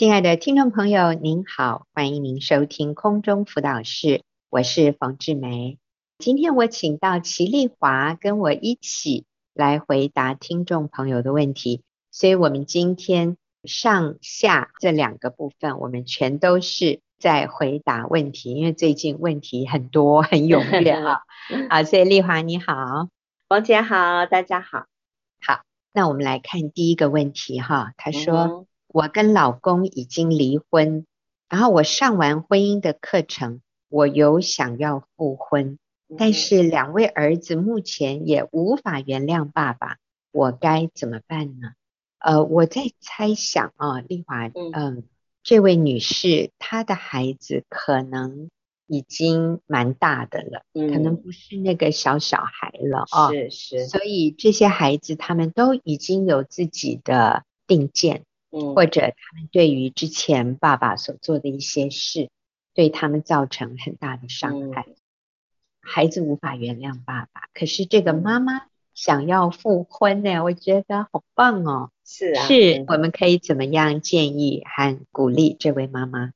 亲爱的听众朋友，您好，欢迎您收听空中辅导室，我是冯志梅。今天我请到齐丽华跟我一起来回答听众朋友的问题，所以我们今天上下这两个部分，我们全都是在回答问题，因为最近问题很多，很踊跃啊。好，所以丽华你好，冯姐好，大家好。好，那我们来看第一个问题哈，他说。嗯我跟老公已经离婚，然后我上完婚姻的课程，我有想要复婚，但是两位儿子目前也无法原谅爸爸，我该怎么办呢？呃，我在猜想啊，丽华，嗯、呃，这位女士她的孩子可能已经蛮大的了，可能不是那个小小孩了啊，是是，所以这些孩子他们都已经有自己的定见。嗯，或者他们对于之前爸爸所做的一些事，对他们造成很大的伤害，嗯，孩子无法原谅爸爸。可是这个妈妈想要复婚呢，我觉得好棒哦。是啊，是，我们可以怎么样建议和鼓励这位妈妈？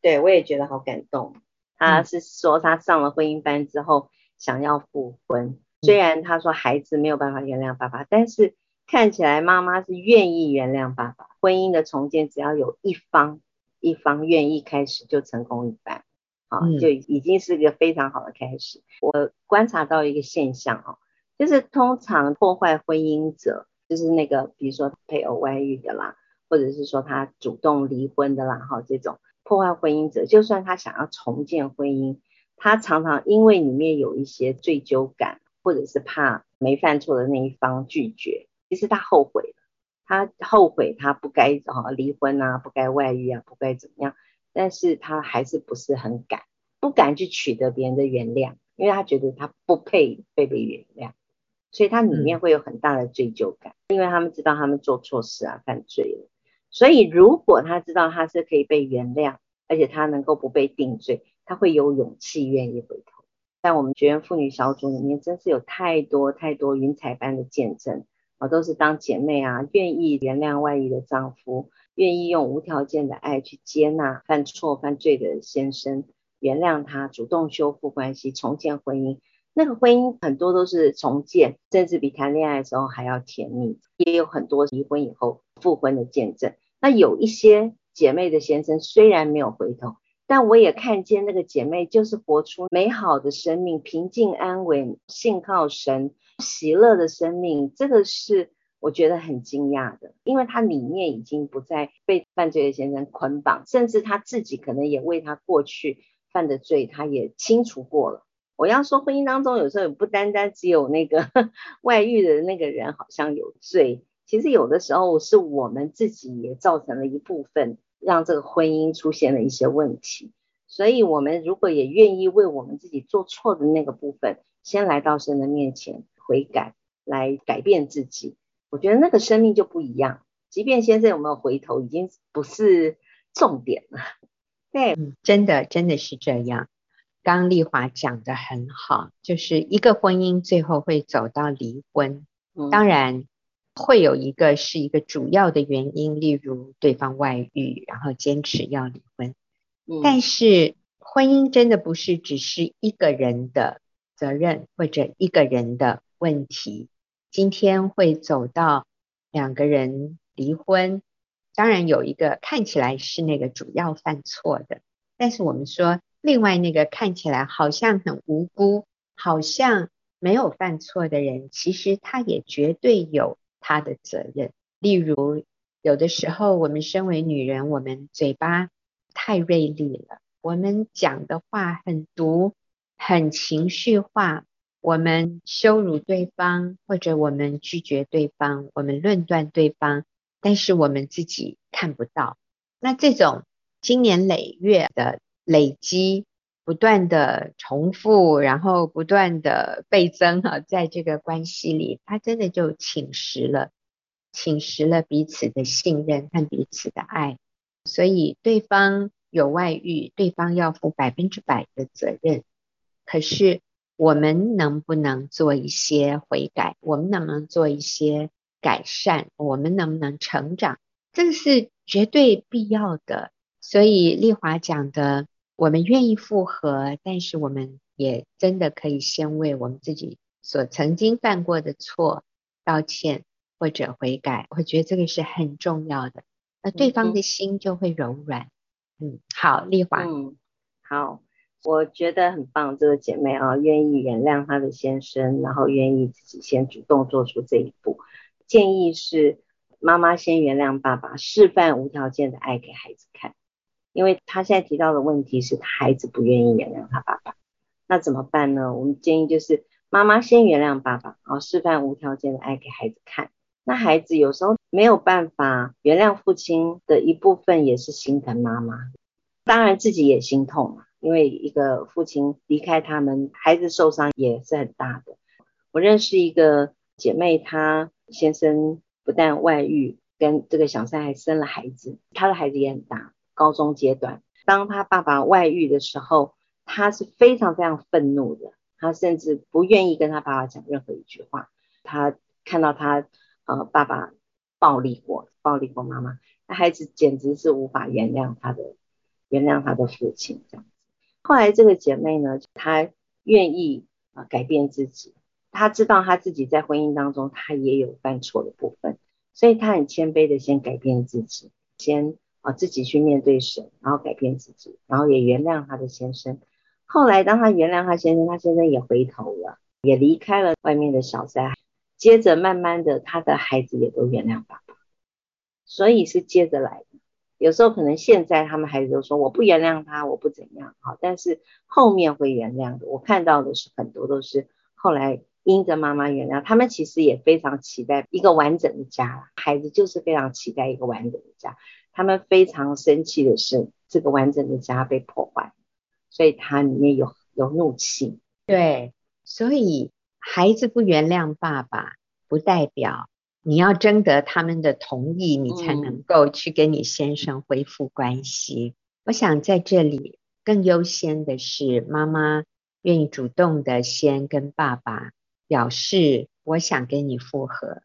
对，我也觉得好感动。她是说她上了婚姻班之后想要复婚，嗯，虽然她说孩子没有办法原谅爸爸，但是。看起来妈妈是愿意原谅爸爸，婚姻的重建只要有一方一方愿意开始，就成功一半，好，就已经是一个非常好的开始。我观察到一个现象哦，就是通常破坏婚姻者，就是那个比如说配偶外遇的啦，或者是说他主动离婚的啦，哈，这种破坏婚姻者，就算他想要重建婚姻，他常常因为里面有一些罪疚感，或者是怕没犯错的那一方拒绝。其实他后悔了，他后悔他不该啊离婚啊，不该外遇啊，不该怎么样，但是他还是不是很敢，不敢去取得别人的原谅，因为他觉得他不配被被原谅，所以他里面会有很大的罪疚感，嗯，因为他们知道他们做错事啊，犯罪了，所以如果他知道他是可以被原谅，而且他能够不被定罪，他会有勇气愿意回头。在我们学员妇女小组里面，真是有太多太多云彩般的见证。我都是当姐妹啊，愿意原谅外遇的丈夫，愿意用无条件的爱去接纳犯错犯罪的先生，原谅他，主动修复关系，重建婚姻。那个婚姻很多都是重建，甚至比谈恋爱的时候还要甜蜜。也有很多离婚以后复婚的见证。那有一些姐妹的先生虽然没有回头，但我也看见那个姐妹就是活出美好的生命，平静安稳，信靠神。喜乐的生命，这个是我觉得很惊讶的，因为他里面已经不再被犯罪的先生捆绑，甚至他自己可能也为他过去犯的罪，他也清除过了。我要说，婚姻当中有时候也不单单只有那个 外遇的那个人好像有罪，其实有的时候是我们自己也造成了一部分，让这个婚姻出现了一些问题。所以，我们如果也愿意为我们自己做错的那个部分，先来到神的面前。悔改来改变自己，我觉得那个生命就不一样。即便先生有没有回头，已经不是重点了。对，嗯，真的真的是这样。刚丽华讲的很好，就是一个婚姻最后会走到离婚，嗯，当然会有一个是一个主要的原因，例如对方外遇，然后坚持要离婚。嗯，但是婚姻真的不是只是一个人的责任，或者一个人的。问题今天会走到两个人离婚，当然有一个看起来是那个主要犯错的，但是我们说另外那个看起来好像很无辜，好像没有犯错的人，其实他也绝对有他的责任。例如有的时候我们身为女人，我们嘴巴太锐利了，我们讲的话很毒，很情绪化。我们羞辱对方，或者我们拒绝对方，我们论断对方，但是我们自己看不到。那这种经年累月的累积，不断的重复，然后不断的倍增哈，在这个关系里，它真的就侵蚀了，侵蚀了彼此的信任和彼此的爱。所以对方有外遇，对方要负百分之百的责任。可是。我们能不能做一些悔改？我们能不能做一些改善？我们能不能成长？这个是绝对必要的。所以丽华讲的，我们愿意复合，但是我们也真的可以先为我们自己所曾经犯过的错道歉或者悔改。我觉得这个是很重要的，那对方的心就会柔软。嗯，嗯，好，丽华，嗯，好。我觉得很棒，这个姐妹啊，愿意原谅她的先生，然后愿意自己先主动做出这一步。建议是妈妈先原谅爸爸，示范无条件的爱给孩子看。因为她现在提到的问题是，孩子不愿意原谅他爸爸，那怎么办呢？我们建议就是妈妈先原谅爸爸，然后示范无条件的爱给孩子看。那孩子有时候没有办法原谅父亲的一部分，也是心疼妈妈，当然自己也心痛嘛。因为一个父亲离开他们，孩子受伤也是很大的。我认识一个姐妹，她先生不但外遇，跟这个小三还生了孩子，她的孩子也很大，高中阶段。当她爸爸外遇的时候，她是非常非常愤怒的，她甚至不愿意跟她爸爸讲任何一句话。她看到她呃爸爸暴力过，暴力过妈妈，那孩子简直是无法原谅他的，原谅他的父亲这样。后来这个姐妹呢，她愿意啊改变自己，她知道她自己在婚姻当中她也有犯错的部分，所以她很谦卑的先改变自己，先啊自己去面对神，然后改变自己，然后也原谅她的先生。后来当她原谅她先生，她先生也回头了，也离开了外面的小三，接着慢慢的她的孩子也都原谅爸爸，所以是接着来的。有时候可能现在他们孩子都说我不原谅他，我不怎样，好，但是后面会原谅的。我看到的是很多都是后来因着妈妈原谅，他们其实也非常期待一个完整的家，孩子就是非常期待一个完整的家。他们非常生气的是这个完整的家被破坏，所以他里面有有怒气。对，所以孩子不原谅爸爸，不代表。你要征得他们的同意，你才能够去跟你先生恢复关系。嗯。我想在这里更优先的是妈妈愿意主动的先跟爸爸表示，我想跟你复合。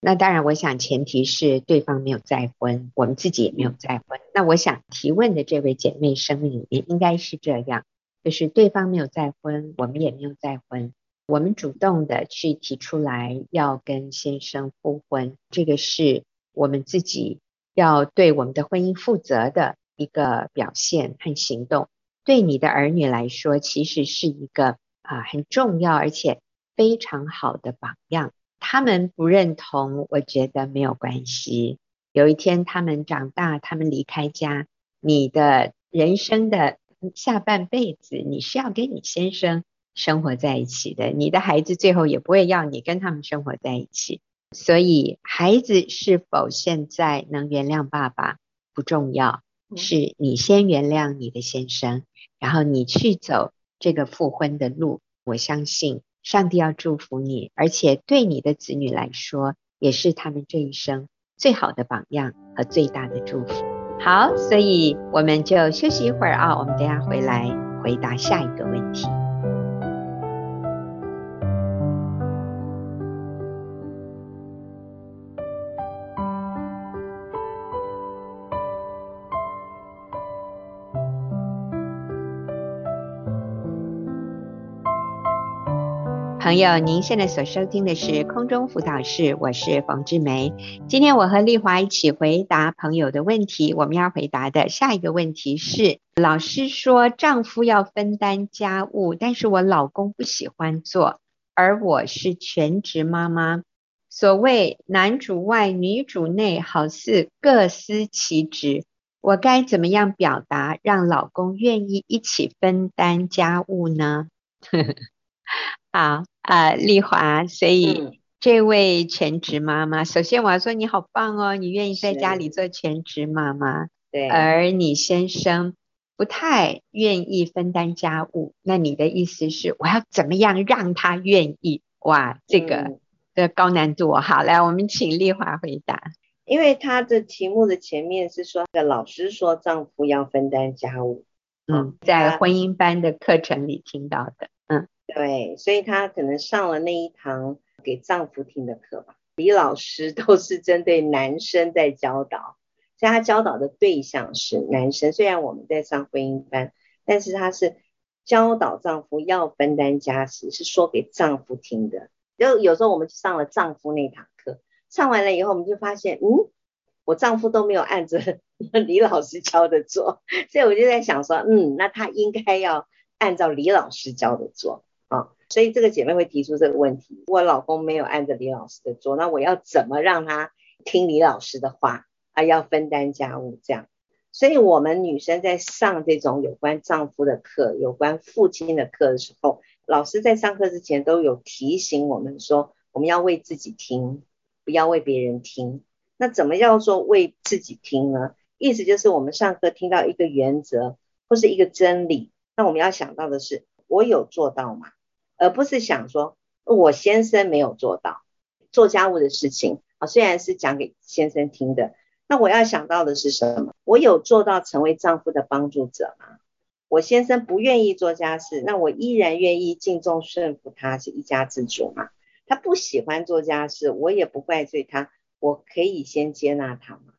那当然，我想前提是对方没有再婚，我们自己也没有再婚。那我想提问的这位姐妹生命里面应该是这样，就是对方没有再婚，我们也没有再婚。我们主动的去提出来要跟先生复婚，这个是我们自己要对我们的婚姻负责的一个表现和行动。对你的儿女来说，其实是一个啊很重要而且非常好的榜样。他们不认同，我觉得没有关系。有一天他们长大，他们离开家，你的人生的下半辈子，你是要跟你先生。生活在一起的，你的孩子最后也不会要你跟他们生活在一起，所以孩子是否现在能原谅爸爸不重要，是你先原谅你的先生，然后你去走这个复婚的路。我相信上帝要祝福你，而且对你的子女来说，也是他们这一生最好的榜样和最大的祝福。好，所以我们就休息一会儿啊，我们等下回来回答下一个问题。朋友，您现在所收听的是空中辅导室，我是冯志梅。今天我和丽华一起回答朋友的问题。我们要回答的下一个问题是：老师说丈夫要分担家务，但是我老公不喜欢做，而我是全职妈妈。所谓男主外女主内，好似各司其职，我该怎么样表达，让老公愿意一起分担家务呢？好。啊，丽华，所以这位全职妈妈，嗯，首先我要说你好棒哦，你愿意在家里做全职妈妈，对，而你先生不太愿意分担家务，那你的意思是我要怎么样让他愿意？哇，这个的、嗯、高难度，好，来，我们请丽华回答，因为他的题目的前面是说，老师说丈夫要分担家务，嗯，在婚姻班的课程里听到的，嗯。对，所以她可能上了那一堂给丈夫听的课吧。李老师 都是针对男生在教导，所以他教导的对象是男生。虽然我们在上婚姻班，但是他是教导丈夫要分担家事，是说给丈夫听的。就有时候我们上了丈夫那堂课，上完了以后，我们就发现，嗯，我丈夫都没有按着 李老师教的做，所以我就在想说，嗯，那他应该要按照李老师教的做。所以这个姐妹会提出这个问题：我老公没有按着李老师的做，那我要怎么让他听李老师的话啊？要分担家务这样。所以我们女生在上这种有关丈夫的课、有关父亲的课的时候，老师在上课之前都有提醒我们说，我们要为自己听，不要为别人听。那怎么叫做为自己听呢？意思就是我们上课听到一个原则或是一个真理，那我们要想到的是，我有做到吗？而不是想说我先生没有做到做家务的事情啊，虽然是讲给先生听的，那我要想到的是什么？我有做到成为丈夫的帮助者吗？我先生不愿意做家事，那我依然愿意敬重顺服他，是一家之主嘛。他不喜欢做家事，我也不怪罪他，我可以先接纳他嘛。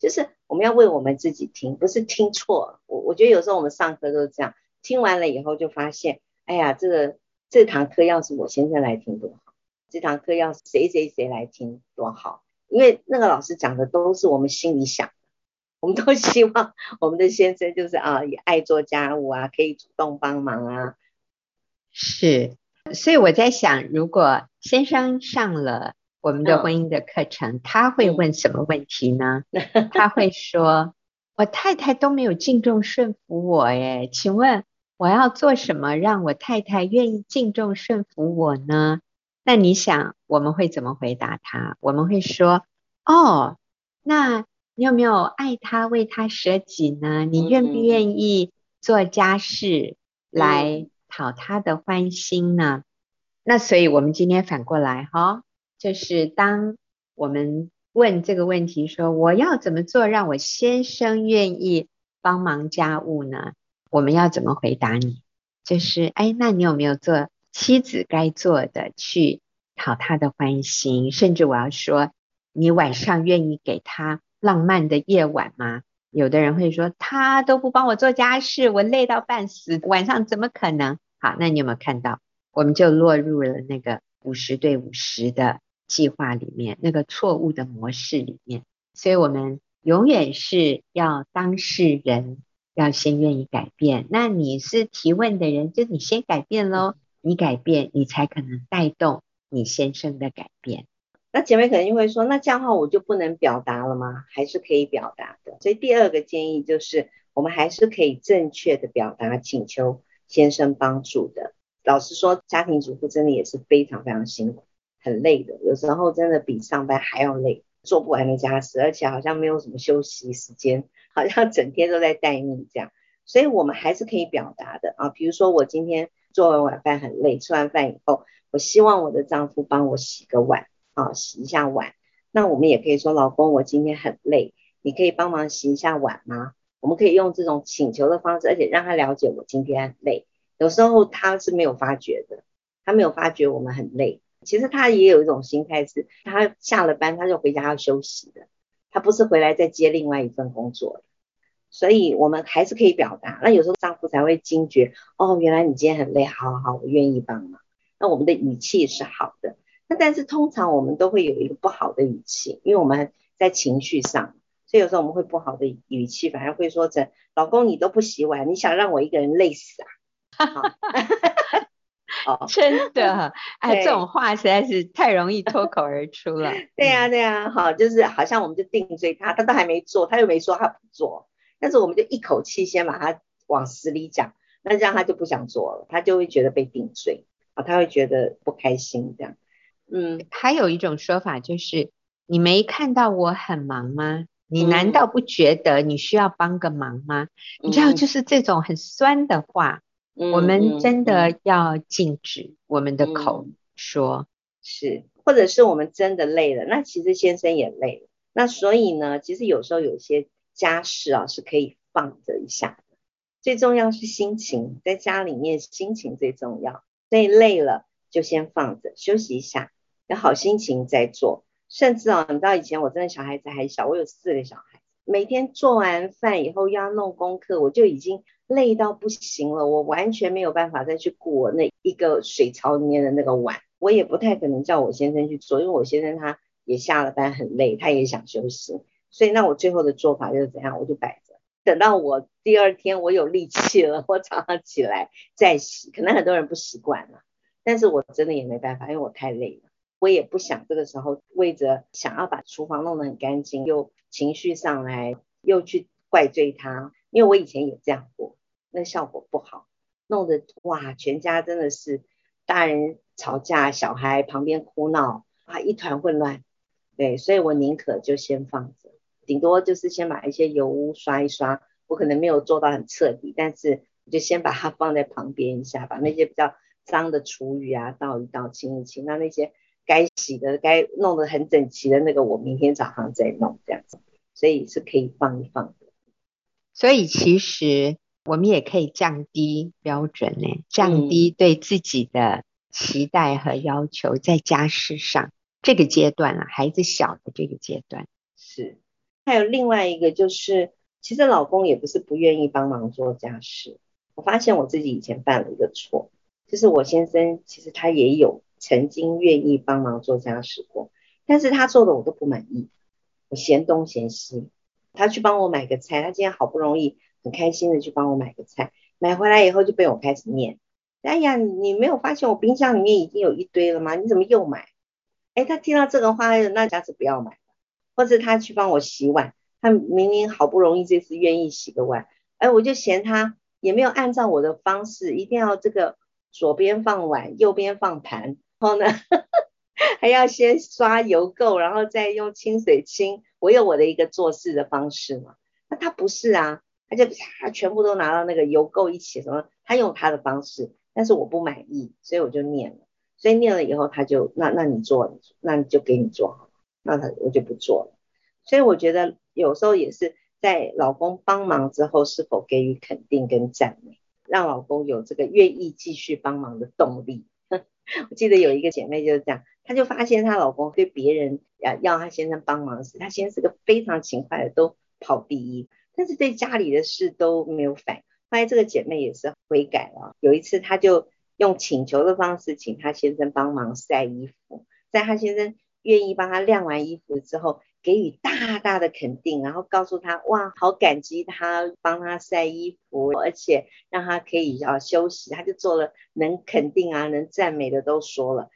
就是我们要为我们自己听，不是听错。我我觉得有时候我们上课都是这样，听完了以后就发现，哎呀，这个这堂课要是我先生来听多好，这堂课要是谁谁谁来听多好，因为那个老师讲的都是我们心里想的。我们都希望我们的先生就是啊，也爱做家务啊，可以主动帮忙啊。是，所以我在想，如果先生上了我们的婚姻的课程，嗯、他会问什么问题呢？嗯、他会说：“我太太都没有敬重顺服我，哎，请问我要做什么让我太太愿意敬重顺服我呢？”那你想我们会怎么回答他？我们会说：“哦，那。”你有没有爱他、为他舍己呢？你愿不愿意做家事来讨他的欢心呢？嗯、那所以，我们今天反过来哈，就是当我们问这个问题说，我要怎么做让我先生愿意帮忙家务呢？我们要怎么回答你？就是，哎，那你有没有做妻子该做的，去讨他的欢心？甚至我要说，你晚上愿意给他。浪漫的夜晚吗？有的人会说，他都不帮我做家事，我累到半死，晚上怎么可能？好，那你有没有看到？我们就落入了那个五十对五十的计划里面，那个错误的模式里面。所以，我们永远是要当事人要先愿意改变。那你是提问的人，就你先改变喽。你改变，你才可能带动你先生的改变。那姐妹可能就会说，那这样的话我就不能表达了吗？还是可以表达的。所以第二个建议就是，我们还是可以正确的表达请求先生帮助的。老实说，家庭主妇真的也是非常非常辛苦，很累的，有时候真的比上班还要累，做不完的家事，而且好像没有什么休息时间，好像整天都在待命这样。所以我们还是可以表达的啊，比如说我今天做完晚饭很累，吃完饭以后，我希望我的丈夫帮我洗个碗。啊，洗一下碗。那我们也可以说，老公，我今天很累，你可以帮忙洗一下碗吗？我们可以用这种请求的方式，而且让他了解我今天很累。有时候他是没有发觉的，他没有发觉我们很累。其实他也有一种心态是，他下了班他就回家要休息的，他不是回来再接另外一份工作的。所以我们还是可以表达。那有时候丈夫才会惊觉，哦，原来你今天很累，好好好，我愿意帮忙。那我们的语气是好的。那但是通常我们都会有一个不好的语气，因为我们在情绪上，所以有时候我们会不好的语气，反而会说成“老公，你都不洗碗，你想让我一个人累死啊？” 哦，真的，哎，这种话实在是太容易脱口而出了。对呀，对呀，好，就是好像我们就定罪他，他都还没做，他又没说他不做，但是我们就一口气先把他往死里讲，那这样他就不想做了，他就会觉得被定罪啊，他会觉得不开心这样。嗯，还有一种说法就是，你没看到我很忙吗？你难道不觉得你需要帮个忙吗？嗯、你知道，就是这种很酸的话，嗯、我们真的要禁止我们的口说，是，或者是我们真的累了，那其实先生也累了，那所以呢，其实有时候有些家事啊是可以放着一下的，最重要是心情，在家里面心情最重要，所以累了就先放着休息一下。有好心情再做，甚至啊，你知道以前我真的小孩子还小，我有四个小孩，每天做完饭以后要弄功课，我就已经累到不行了，我完全没有办法再去顾我那一个水槽里面的那个碗，我也不太可能叫我先生去做，因为我先生他也下了班很累，他也想休息，所以那我最后的做法就是怎样，我就摆着，等到我第二天我有力气了，我早上起来再洗，可能很多人不习惯了，但是我真的也没办法，因为我太累了。我也不想这个时候为着想要把厨房弄得很干净，又情绪上来，又去怪罪他，因为我以前也这样过，那效果不好，弄得哇，全家真的是大人吵架，小孩旁边哭闹啊，一团混乱。对，所以我宁可就先放着，顶多就是先把一些油污刷一刷，我可能没有做到很彻底，但是就先把它放在旁边一下，把那些比较脏的厨余啊倒一倒，清一清，那那些。该洗的、该弄得很整齐的那个，我明天早上再弄，这样子，所以是可以放一放的。所以其实我们也可以降低标准呢，降低对自己的期待和要求，在家事上、嗯、这个阶段啊，孩子小的这个阶段是。还有另外一个就是，其实老公也不是不愿意帮忙做家事。我发现我自己以前犯了一个错，就是我先生其实他也有。曾经愿意帮忙做家事过，但是他做的我都不满意，我嫌东嫌西。他去帮我买个菜，他今天好不容易很开心的去帮我买个菜，买回来以后就被我开始念。哎呀，你没有发现我冰箱里面已经有一堆了吗？你怎么又买？哎，他听到这个话，那下次不要买。或者他去帮我洗碗，他明明好不容易这次愿意洗个碗，哎，我就嫌他也没有按照我的方式，一定要这个左边放碗，右边放盘。然后呢，还要先刷油垢，然后再用清水清。我有我的一个做事的方式嘛。那他不是啊，他就他全部都拿到那个油垢一起什么，他用他的方式，但是我不满意，所以我就念了。所以念了以后，他就那那你做，那你就给你做好，那他我就不做了。所以我觉得有时候也是在老公帮忙之后，是否给予肯定跟赞美，让老公有这个愿意继续帮忙的动力。我记得有一个姐妹就是这样，她就发现她老公对别人要要她先生帮忙时，她先生是个非常勤快的，都跑第一，但是对家里的事都没有反应。后来这个姐妹也是悔改了，有一次她就用请求的方式请她先生帮忙晒衣服，在她先生愿意帮她晾完衣服之后。给予大大的肯定，然后告诉他，哇，好感激他帮他晒衣服，而且让他可以啊休息，他就做了能肯定啊、能赞美的都说了。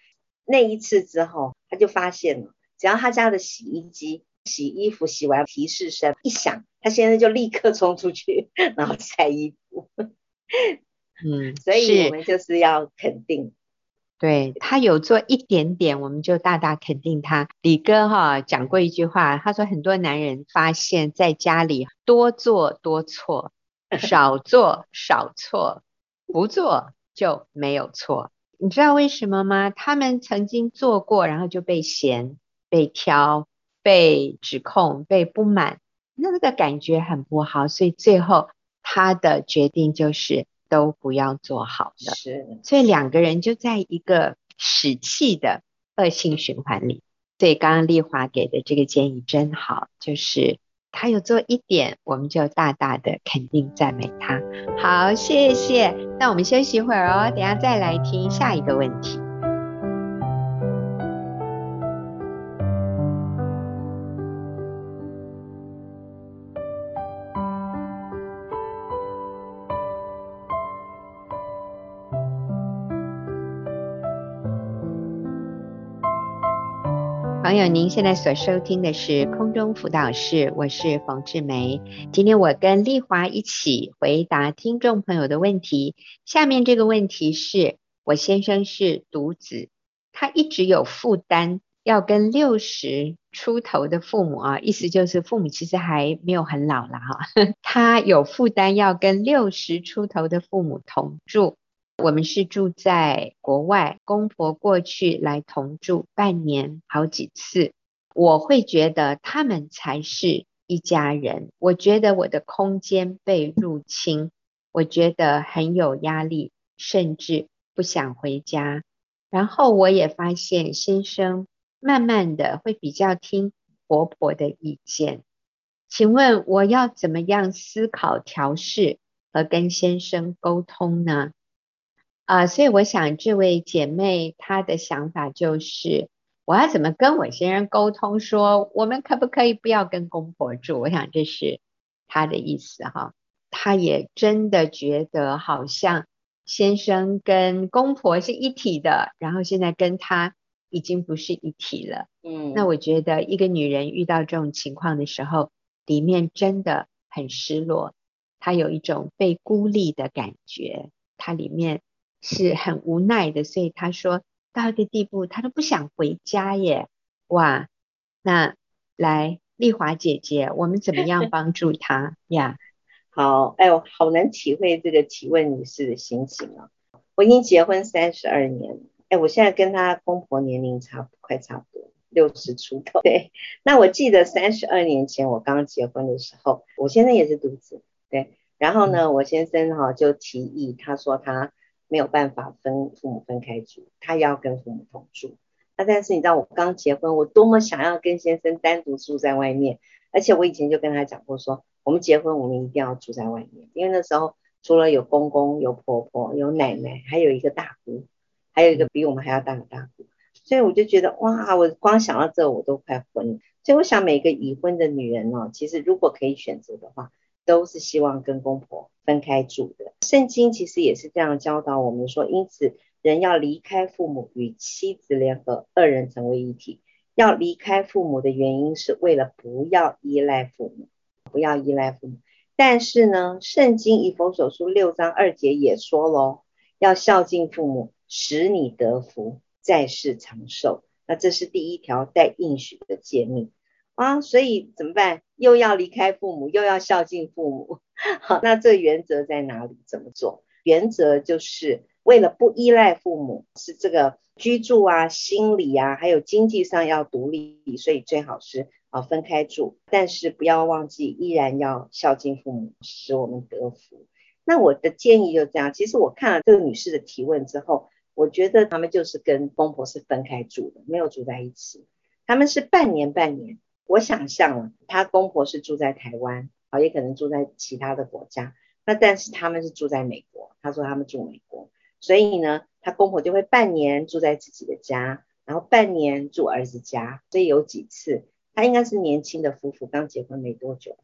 那一次之后，他就发现了，只要他家的洗衣机洗衣服洗完提示声一响，他现在就立刻冲出去，然后晒衣服。嗯，所以我们就是要肯定。对，他有做一点点，我们就大大肯定他。李哥哈讲过一句话，他说很多男人发现在家里多做多错，少做少错，不做就没有错。你知道为什么吗？他们曾经做过，然后就被嫌、被挑、被指控、被不满，那那个感觉很不好，所以最后他的决定就是。都不要做好的，是，所以两个人就在一个使气的恶性循环里。所以刚刚丽华给的这个建议真好，就是他有做一点，我们就大大的肯定赞美他。好，谢谢。那我们休息一会儿哦，等下再来听下一个问题。朋友，您现在所收听的是空中辅导室，我是冯志梅。今天我跟丽华一起回答听众朋友的问题。下面这个问题是我先生是独子，他一直有负担，要跟六十出头的父母啊，意思就是父母其实还没有很老了哈，他有负担要跟六十出头的父母同住。我们是住在国外，公婆过去来同住半年，好几次。我会觉得他们才是一家人。我觉得我的空间被入侵，我觉得很有压力，甚至不想回家。然后我也发现先生慢慢的会比较听婆婆的意见。请问我要怎么样思考调试和跟先生沟通呢？啊、呃，所以我想这位姐妹她的想法就是，我要怎么跟我先生沟通说，说我们可不可以不要跟公婆住？我想这是她的意思哈。她也真的觉得好像先生跟公婆是一体的，然后现在跟她已经不是一体了。嗯，那我觉得一个女人遇到这种情况的时候，里面真的很失落，她有一种被孤立的感觉，她里面。是很无奈的，所以他说到一个地步，他都不想回家耶。哇，那来丽华姐姐，我们怎么样 帮助他呀？好，哎呦，好难体会这个提问女士的心情啊。我已经结婚三十二年，哎，我现在跟她公婆年龄差快差不多，六十出头。对，那我记得三十二年前我刚结婚的时候，我先生也是独子，对，然后呢，我先生哈就提议，他说他。没有办法分父母分开住，他要跟父母同住。那但是你知道我刚结婚，我多么想要跟先生单独住在外面，而且我以前就跟他讲过说，我们结婚我们一定要住在外面，因为那时候除了有公公、有婆婆、有奶奶，还有一个大姑，还有一个比我们还要大的大姑，所以我就觉得哇，我光想到这我都快昏了。所以我想每个已婚的女人哦，其实如果可以选择的话。都是希望跟公婆分开住的。圣经其实也是这样教导我们说，因此人要离开父母，与妻子联合，二人成为一体。要离开父母的原因是为了不要依赖父母，不要依赖父母。但是呢，圣经以弗所书六章二节也说喽，要孝敬父母，使你得福，在世长寿。那这是第一条带应许的诫命。啊，所以怎么办？又要离开父母，又要孝敬父母。好，那这原则在哪里？怎么做？原则就是为了不依赖父母，是这个居住啊、心理啊，还有经济上要独立，所以最好是啊分开住。但是不要忘记，依然要孝敬父母，使我们得福。那我的建议就这样。其实我看了这个女士的提问之后，我觉得他们就是跟公婆是分开住的，没有住在一起。他们是半年半年。我想象了，他公婆是住在台湾，啊，也可能住在其他的国家。那但是他们是住在美国，他说他们住美国，所以呢，他公婆就会半年住在自己的家，然后半年住儿子家。所以有几次，他应该是年轻的夫妇，刚结婚没多久，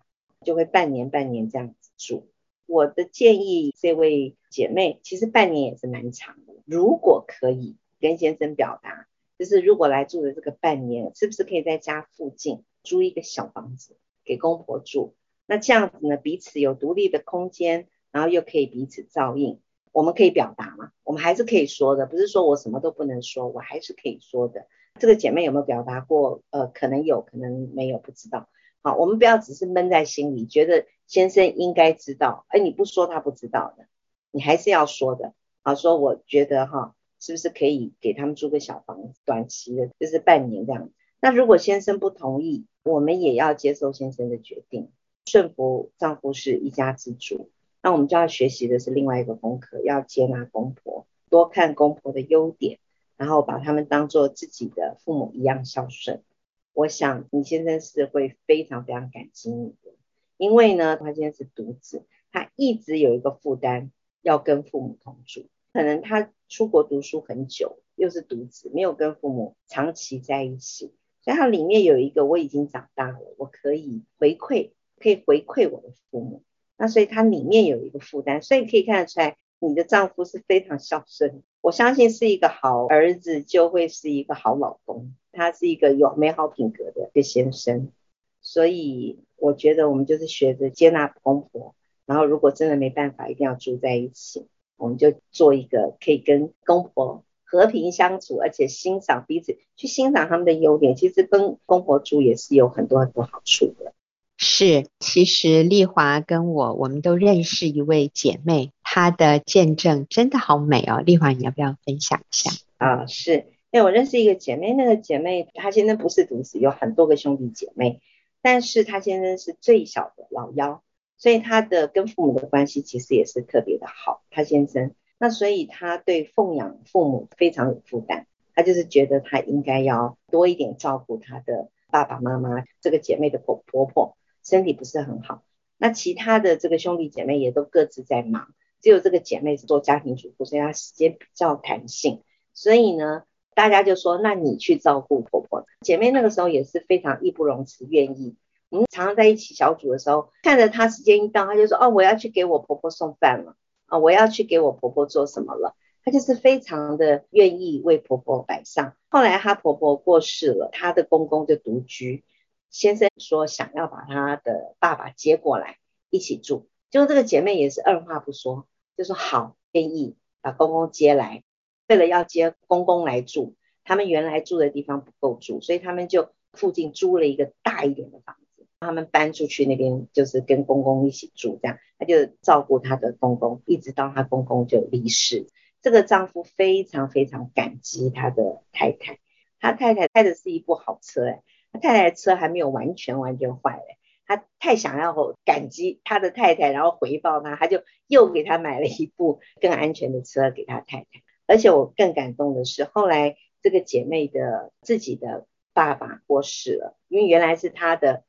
就会半年半年这样子住。我的建议，这位姐妹，其实半年也是蛮长的。如果可以跟先生表达，就是如果来住的这个半年，是不是可以在家附近？租一个小房子给公婆住，那这样子呢，彼此有独立的空间，然后又可以彼此照应。我们可以表达吗？我们还是可以说的，不是说我什么都不能说，我还是可以说的。这个姐妹有没有表达过？呃，可能有，可能没有，不知道。好，我们不要只是闷在心里，觉得先生应该知道，哎，你不说他不知道的，你还是要说的。好，说我觉得哈，是不是可以给他们租个小房子，短期的，就是半年这样。那如果先生不同意，我们也要接受先生的决定，顺服丈夫是一家之主。那我们就要学习的是另外一个功课，要接纳公婆，多看公婆的优点，然后把他们当做自己的父母一样孝顺。我想你先生是会非常非常感激你的，因为呢，他现在是独子，他一直有一个负担要跟父母同住，可能他出国读书很久，又是独子，没有跟父母长期在一起。所以他里面有一个，我已经长大了，我可以回馈，可以回馈我的父母。那所以他里面有一个负担，所以可以看得出来，你的丈夫是非常孝顺。我相信是一个好儿子，就会是一个好老公。他是一个有美好品格的一个先生。所以我觉得我们就是学着接纳公婆，然后如果真的没办法，一定要住在一起，我们就做一个可以跟公婆。和平相处，而且欣赏彼此，去欣赏他们的优点。其实跟公婆住也是有很多很多好处的。是，其实丽华跟我，我们都认识一位姐妹，她的见证真的好美哦。丽华，你要不要分享一下？啊，是，因为我认识一个姐妹，那个姐妹她现在不是独子，有很多个兄弟姐妹，但是她现在是最小的老幺，所以她的跟父母的关系其实也是特别的好。她先生。那所以他对奉养父母非常有负担，他就是觉得他应该要多一点照顾他的爸爸妈妈，这个姐妹的婆婆婆。身体不是很好。那其他的这个兄弟姐妹也都各自在忙，只有这个姐妹是做家庭主妇，所以她时间比较弹性。所以呢，大家就说，那你去照顾婆婆。姐妹那个时候也是非常义不容辞，愿意。我们常常在一起小组的时候，看着她时间一到，她就说，哦，我要去给我婆婆送饭了，啊、我要去给我婆婆做什么了。她就是非常的愿意为婆婆摆上。后来她婆婆过世了，她的公公就独居。先生说想要把她的爸爸接过来一起住，就这个姐妹也是二话不说，就说好，愿意把公公接来。为了要接公公来住，他们原来住的地方不够住，所以他们就附近租了一个大一点的房子，他们搬出去那边就是跟公公一起住，这样他就照顾他的公公，一直到他公公就离世。这个丈夫非常非常感激他的太太，他太太开的是一部好车哎，他太太的车还没有完全完全坏嘞，他太想要感激他的太太，然后回报他，他就又给他买了一部更安全的车给他太太。而且我更感动的是，后来这个姐妹的自己的爸爸过世了，因为原来是她的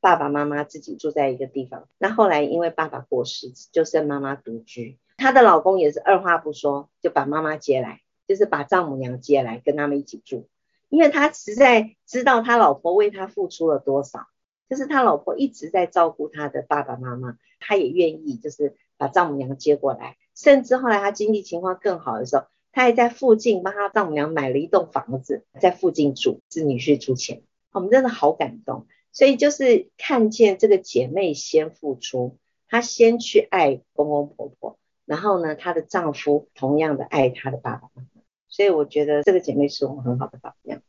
爸爸妈妈自己住在一个地方，那后来因为爸爸过世，就剩妈妈独居。她的老公也是二话不说就把妈妈接来，就是把丈母娘接来跟他们一起住，因为他实在知道他老婆为他付出了多少，就是他老婆一直在照顾他的爸爸妈妈，他也愿意就是把丈母娘接过来，甚至后来他经济情况更好的时候，他还在附近帮他丈母娘买了一栋房子，在附近住，是女婿出钱，我们真的好感动，所以就是看见这个姐妹先付出，她先去爱公公婆婆。然后呢，她的丈夫同样的爱她的爸爸妈妈，所以我觉得这个姐妹是我们很好的榜样。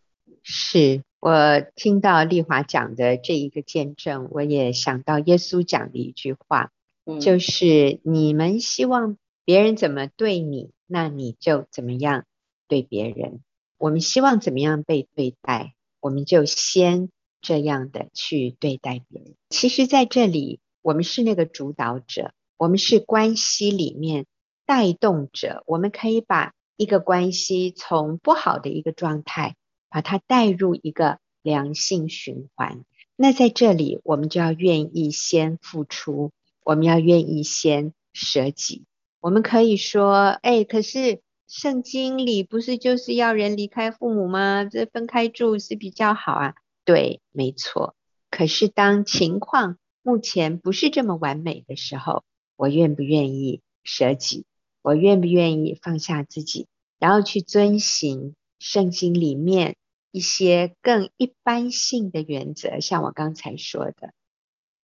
是我听到丽华讲的这一个见证，我也想到耶稣讲的一句话，嗯、就是你们希望别人怎么对你，那你就怎么样对别人。我们希望怎么样被对待，我们就先这样的去对待别人。其实，在这里，我们是那个主导者。我们是关系里面带动者，我们可以把一个关系从不好的一个状态，把它带入一个良性循环。那在这里，我们就要愿意先付出，我们要愿意先舍己。我们可以说，哎，可是圣经里不是就是要人离开父母吗？这分开住是比较好啊。对，没错。可是当情况目前不是这么完美的时候，我愿不愿意舍己？我愿不愿意放下自己，然后去遵行圣经里面一些更一般性的原则？像我刚才说的，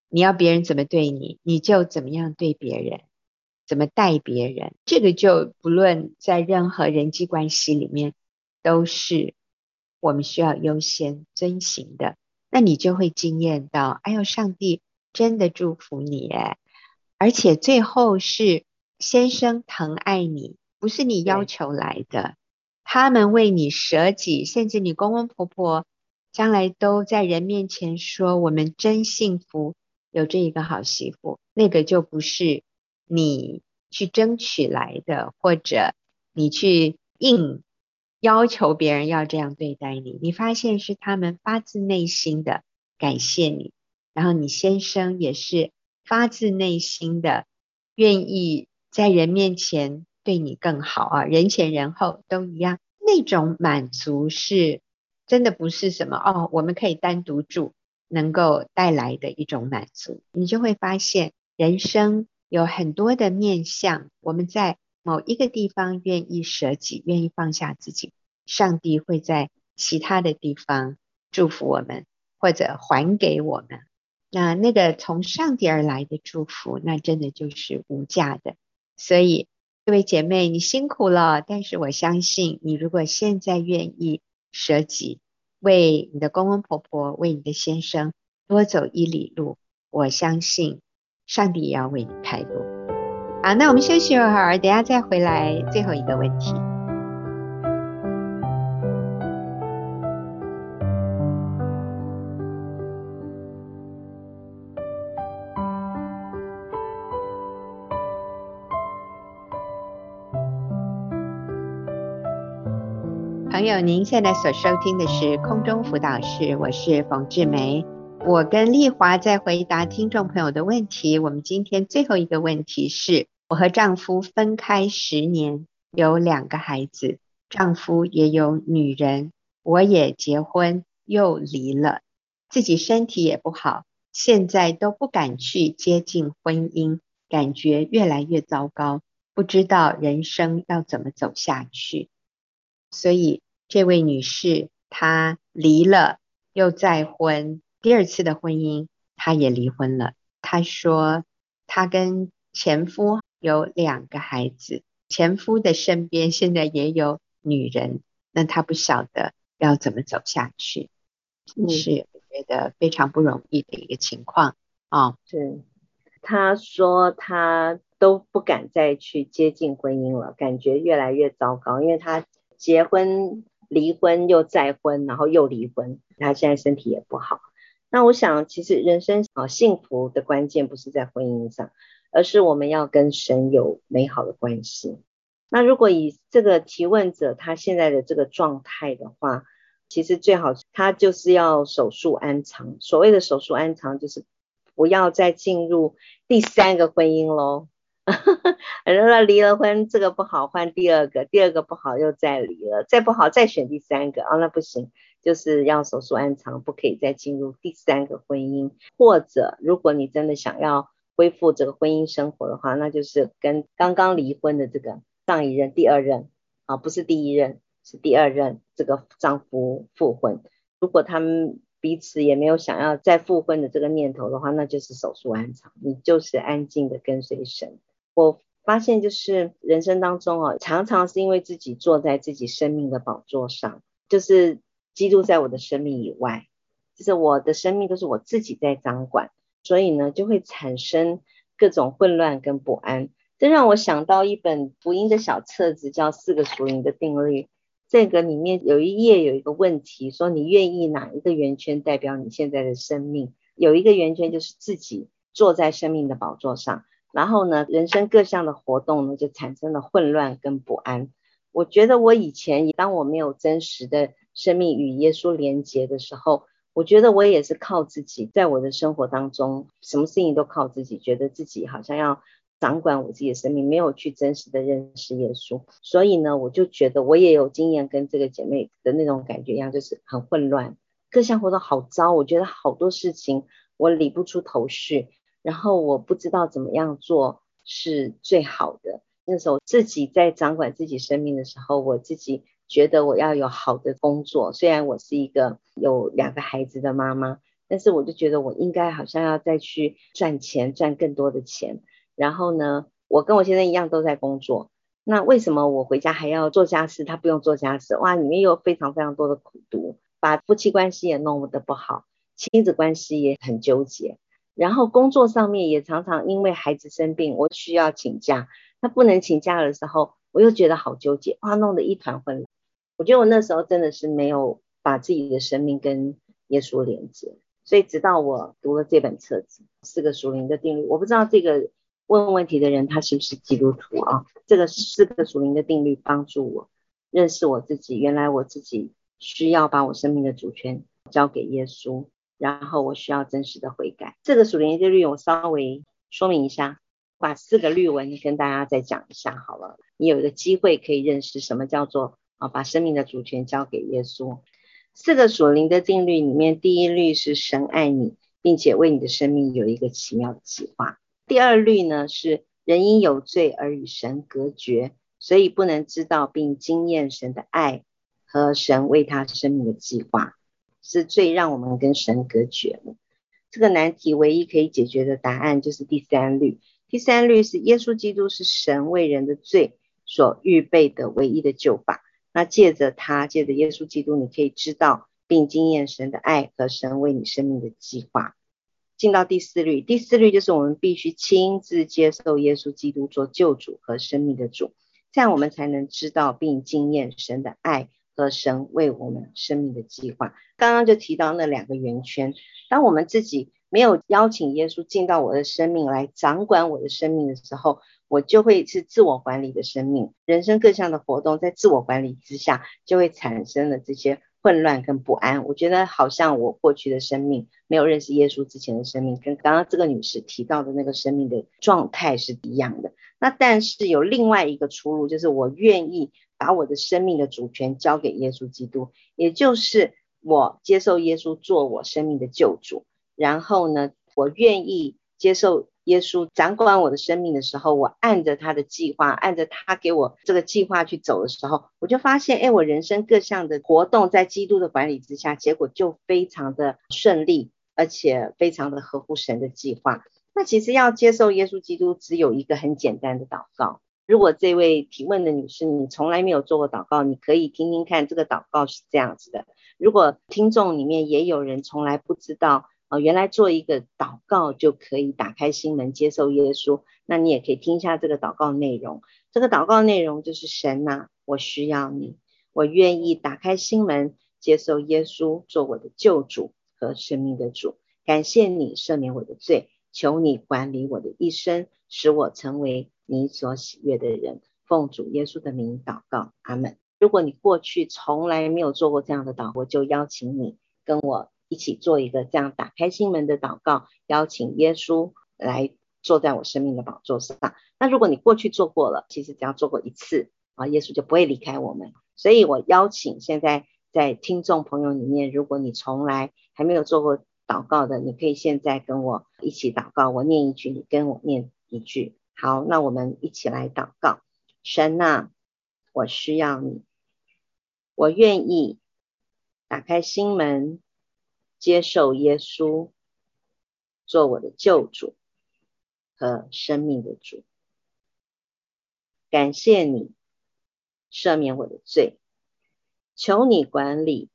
你要别人怎么对你，你就怎么样对别人，怎么待别人。这个就不论在任何人际关系里面，都是我们需要优先遵行的。那你就会惊艳到，哎呦，上帝真的祝福你哎。而且最后是先生疼爱你，不是你要求来的，他们为你舍己，甚至你公公婆婆将来都在人面前说我们真幸福，有这一个好媳妇，那个就不是你去争取来的，或者你去硬要求别人要这样对待你，你发现是他们发自内心的感谢你，然后你先生也是。发自内心的愿意在人面前对你更好啊，人前人后都一样，那种满足是真的不是什么哦，我们可以单独住能够带来的一种满足。你就会发现人生有很多的面向，我们在某一个地方愿意舍己，愿意放下自己，上帝会在其他的地方祝福我们，或者还给我们。那那个从上帝而来的祝福，那真的就是无价的。所以，各位姐妹，你辛苦了。但是我相信，你如果现在愿意舍己，为你的公公婆婆，为你的先生多走一里路，我相信上帝也要为你开路。好，那我们休息一会儿，等下再回来最后一个问题。朋友，您现在所收听的是空中辅导室，我是冯志梅。我跟丽华在回答听众朋友的问题。我们今天最后一个问题是：我和丈夫分开十年，有两个孩子，丈夫也有女人，我也结婚又离了，自己身体也不好，现在都不敢去接近婚姻，感觉越来越糟糕，不知道人生要怎么走下去。所以这位女士她离了又再婚。第二次的婚姻，她也离婚了。她说，她跟前夫有两个孩子，前夫的身边现在也有女人，那他不晓得要怎么走下去，嗯、是我觉得非常不容易的一个情况啊。对、哦，她说他都不敢再去接近婚姻了，感觉越来越糟糕，因为他结婚、离婚又再婚，然后又离婚，他现在身体也不好。那我想，其实人生啊，幸福的关键不是在婚姻上，而是我们要跟神有美好的关系。那如果以这个提问者他现在的这个状态的话，其实最好他就是要手术安藏。所谓的手术安藏，就是不要再进入第三个婚姻喽。反正他离了婚，这个不好换第二个，第二个不好又再离了，再不好再选第三个啊，那不行。就是要手术安藏，不可以再进入第三个婚姻。或者，如果你真的想要恢复这个婚姻生活的话，那就是跟刚刚离婚的这个上一任、第二任啊，不是第一任，是第二任这个丈夫复婚。如果他们彼此也没有想要再复婚的这个念头的话，那就是手术安藏，你就是安静的跟随神。我发现就是人生当中啊，常常是因为自己坐在自己生命的宝座上，就是。基督在我的生命以外，就是我的生命都是我自己在掌管，所以呢，就会产生各种混乱跟不安。这让我想到一本福音的小册子，叫《四个属灵的定律》。这个里面有一页有一个问题，说你愿意哪一个圆圈代表你现在的生命？有一个圆圈就是自己坐在生命的宝座上，然后呢，人生各项的活动呢就产生了混乱跟不安。我觉得我以前当我没有真实的。生命与耶稣连结的时候，我觉得我也是靠自己，在我的生活当中，什么事情都靠自己，觉得自己好像要掌管我自己的生命，没有去真实的认识耶稣。所以呢，我就觉得我也有经验，跟这个姐妹的那种感觉一样，就是很混乱，各项活动好糟，我觉得好多事情我理不出头绪，然后我不知道怎么样做是最好的。那时候自己在掌管自己生命的时候，我自己。觉得我要有好的工作，虽然我是一个有两个孩子的妈妈，但是我就觉得我应该好像要再去赚钱，赚更多的钱。然后呢，我跟我先生一样都在工作，那为什么我回家还要做家事？他不用做家事，哇，里面有非常非常多的苦读，把夫妻关系也弄得不好，亲子关系也很纠结。然后工作上面也常常因为孩子生病，我需要请假，他不能请假的时候，我又觉得好纠结，哇，弄得一团混乱。我觉得我那时候真的是没有把自己的生命跟耶稣连接，所以直到我读了这本册子《四个属灵的定律》，我不知道这个问问题的人他是不是基督徒啊？这个四个属灵的定律帮助我认识我自己，原来我自己需要把我生命的主权交给耶稣，然后我需要真实的悔改。这个属灵的定律我稍微说明一下，把四个律文跟大家再讲一下好了，你有一个机会可以认识什么叫做。啊，把生命的主权交给耶稣。四个属灵的定律里面，第一律是神爱你，并且为你的生命有一个奇妙的计划。第二律呢是人因有罪而与神隔绝，所以不能知道并经验神的爱和神为他生命的计划，是最让我们跟神隔绝的。这个难题唯一可以解决的答案就是第三律。第三律是耶稣基督是神为人的罪所预备的唯一的救法。那借着他，借着耶稣基督，你可以知道并经验神的爱和神为你生命的计划。进到第四律，第四律就是我们必须亲自接受耶稣基督做救主和生命的主，这样我们才能知道并经验神的爱和神为我们生命的计划。刚刚就提到那两个圆圈，当我们自己没有邀请耶稣进到我的生命来掌管我的生命的时候，我就会是自我管理的生命，人生各项的活动在自我管理之下，就会产生了这些混乱跟不安。我觉得好像我过去的生命没有认识耶稣之前的生命，跟刚刚这个女士提到的那个生命的状态是一样的。那但是有另外一个出路，就是我愿意把我的生命的主权交给耶稣基督，也就是我接受耶稣做我生命的救主，然后呢，我愿意接受。耶稣掌管我的生命的时候，我按着他的计划，按着他给我这个计划去走的时候，我就发现，哎，我人生各项的活动在基督的管理之下，结果就非常的顺利，而且非常的合乎神的计划。那其实要接受耶稣基督，只有一个很简单的祷告。如果这位提问的女士，你从来没有做过祷告，你可以听听看这个祷告是这样子的。如果听众里面也有人从来不知道，哦，原来做一个祷告就可以打开心门接受耶稣，那你也可以听一下这个祷告内容。这个祷告内容就是神呐，我需要你，我愿意打开心门接受耶稣做我的救主和生命的主。感谢你赦免我的罪，求你管理我的一生，使我成为你所喜悦的人。奉主耶稣的名祷告，阿门。如果你过去从来没有做过这样的祷告，我就邀请你跟我。一起做一个这样打开心门的祷告，邀请耶稣来坐在我生命的宝座上。那如果你过去做过了，其实只要做过一次啊，耶稣就不会离开我们。所以我邀请现在在听众朋友里面，如果你从来还没有做过祷告的，你可以现在跟我一起祷告。我念一句，你跟我念一句。好，那我们一起来祷告。神啊，我需要你，我愿意打开心门。接受耶稣做我的救主和生命的主，感谢你赦免我的罪，求你管理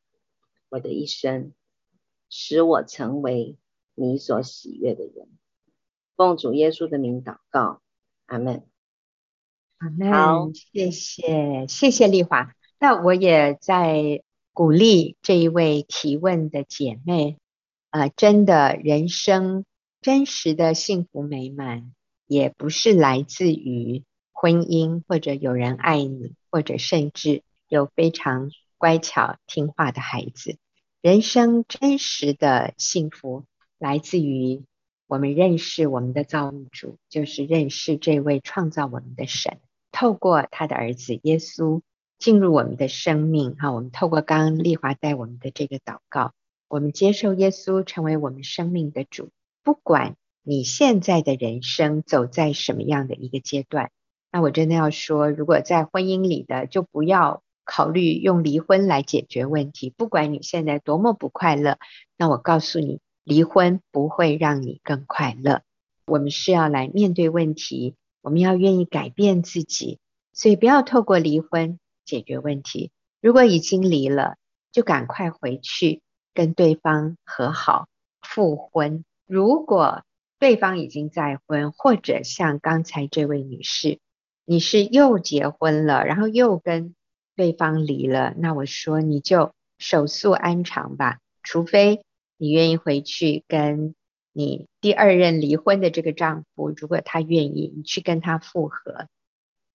我的一生，使我成为你所喜悦的人。奉主耶稣的名祷告，阿门。阿门。好，谢谢，谢谢丽华。那我也在。鼓励这一位提问的姐妹，啊、呃，真的人生真实的幸福美满，也不是来自于婚姻，或者有人爱你，或者甚至有非常乖巧听话的孩子。人生真实的幸福，来自于我们认识我们的造物主，就是认识这位创造我们的神，透过他的儿子耶稣。进入我们的生命，哈，我们透过刚刚丽华带我们的这个祷告，我们接受耶稣成为我们生命的主。不管你现在的人生走在什么样的一个阶段，那我真的要说，如果在婚姻里的，就不要考虑用离婚来解决问题。不管你现在多么不快乐，那我告诉你，离婚不会让你更快乐。我们是要来面对问题，我们要愿意改变自己，所以不要透过离婚。解决问题。如果已经离了，就赶快回去跟对方和好复婚。如果对方已经再婚，或者像刚才这位女士，你是又结婚了，然后又跟对方离了，那我说你就手速安常吧。除非你愿意回去跟你第二任离婚的这个丈夫，如果他愿意，你去跟他复合。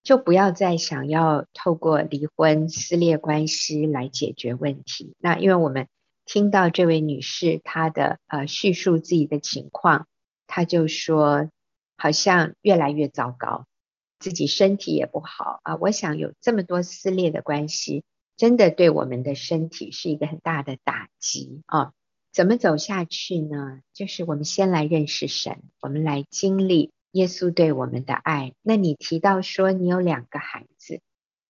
就不要再想要透过离婚撕裂关系来解决问题。那因为我们听到这位女士她的呃叙述自己的情况，她就说好像越来越糟糕，自己身体也不好啊。我想有这么多撕裂的关系，真的对我们的身体是一个很大的打击啊。怎么走下去呢？就是我们先来认识神，我们来经历。耶稣对我们的爱。那你提到说你有两个孩子，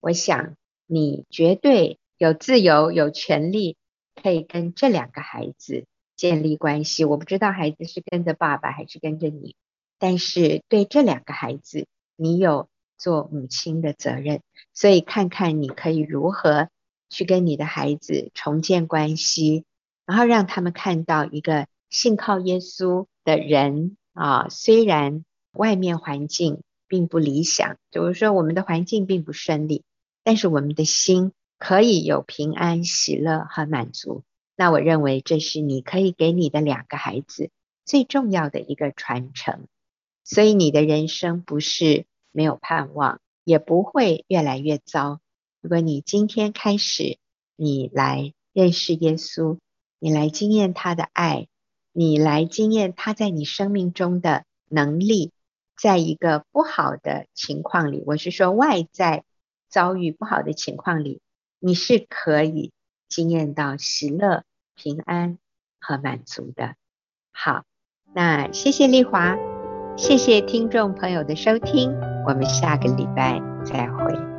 我想你绝对有自由、有权利可以跟这两个孩子建立关系。我不知道孩子是跟着爸爸还是跟着你，但是对这两个孩子，你有做母亲的责任。所以看看你可以如何去跟你的孩子重建关系，然后让他们看到一个信靠耶稣的人啊，虽然。外面环境并不理想，就是说我们的环境并不顺利，但是我们的心可以有平安、喜乐和满足。那我认为这是你可以给你的两个孩子最重要的一个传承。所以你的人生不是没有盼望，也不会越来越糟。如果你今天开始，你来认识耶稣，你来经验他的爱，你来经验他在你生命中的能力。在一个不好的情况里，我是说外在遭遇不好的情况里，你是可以经验到喜乐、平安和满足的。好，那谢谢丽华，谢谢听众朋友的收听，我们下个礼拜再会。